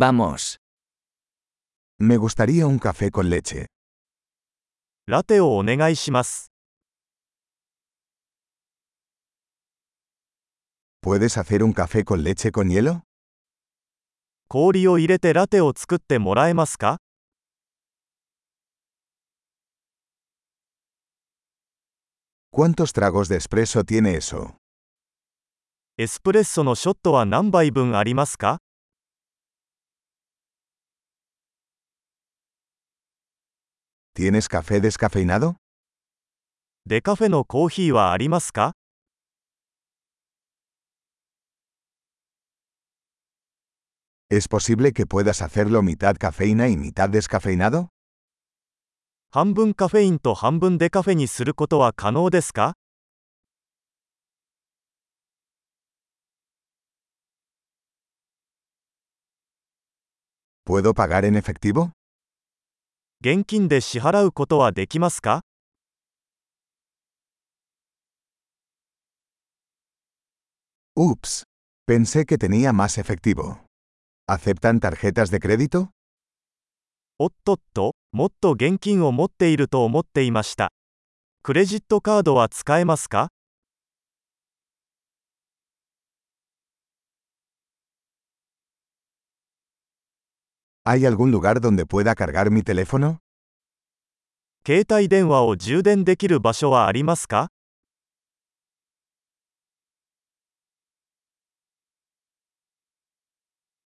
Vamos. Me gustaría un café con leche. ラテをお願いします。¿Puedes hacer un café con leche con hielo? 氷を入れてラテを作ってもらえますか ¿Cuántos tragos de espresso tiene eso? エスプレッソのショットは何杯分ありますか ¿Tienes café descafeinado? デカフェのコーヒーはありますか ¿Es posible que puedas hacerlo mitad cafeína y mitad descafeinado? 半分カフェインと半分デカフェにすることは可能ですか ¿Puedo pagar en efectivo? 現金で支払うことはできますか？Ups. Pensé que tenía más efectivo. ¿Aceptan tarjetas de crédito? おっとっと、もっと現金を持っていると思っていました。クレジットカードは使えますか ¿Hay algún lugar donde pueda cargar mi teléfono? 携帯電話を充電できる場所はありますか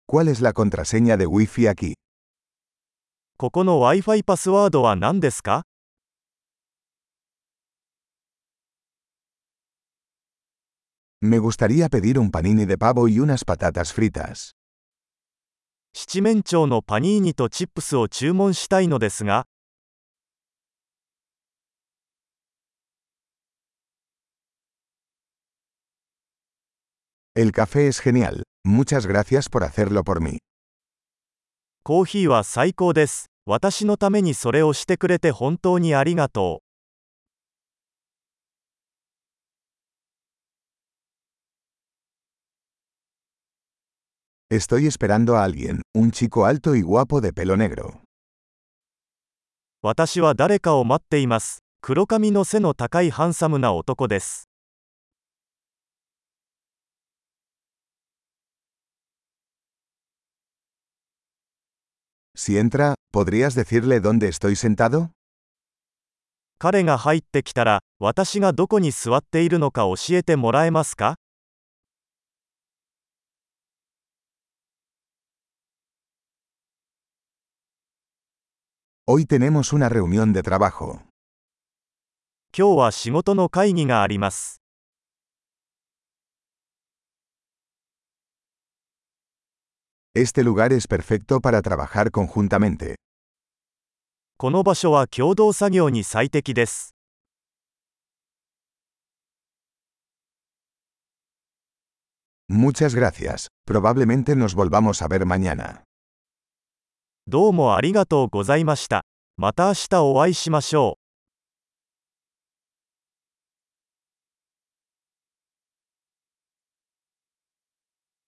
¿Cuál es la contraseña de Wi-Fi aquí? ここの Wi-Fi パスワードは何ですか Me gustaría pedir un panini de pavo y unas patatas fritas. 七面鳥のパニーニとチップスを注文したいのですが、El café es genial. Muchas gracias por hacerlo por mí. コーヒーは最高です。私のためにそれをしてくれて本当にありがとう。Estoy esperando a alguien, un chico alto y guapo de pelo negro. 私は誰かを待っています。黒髪の背の高いハンサムな男です。Si entra, ¿podrías decirle dónde estoy sentado? 彼が入ってきたら、私がどこに座っているのか教えてもらえますか Hoy tenemos una reunión de trabajo. 今日は仕事の会議があります。 Este lugar es perfecto para trabajar conjuntamente. この場所は共同作業に最適です。 Muchas gracias. Probablemente nos volvamos a ver mañana. どうもありがとうございました。また明日お会いしましょう。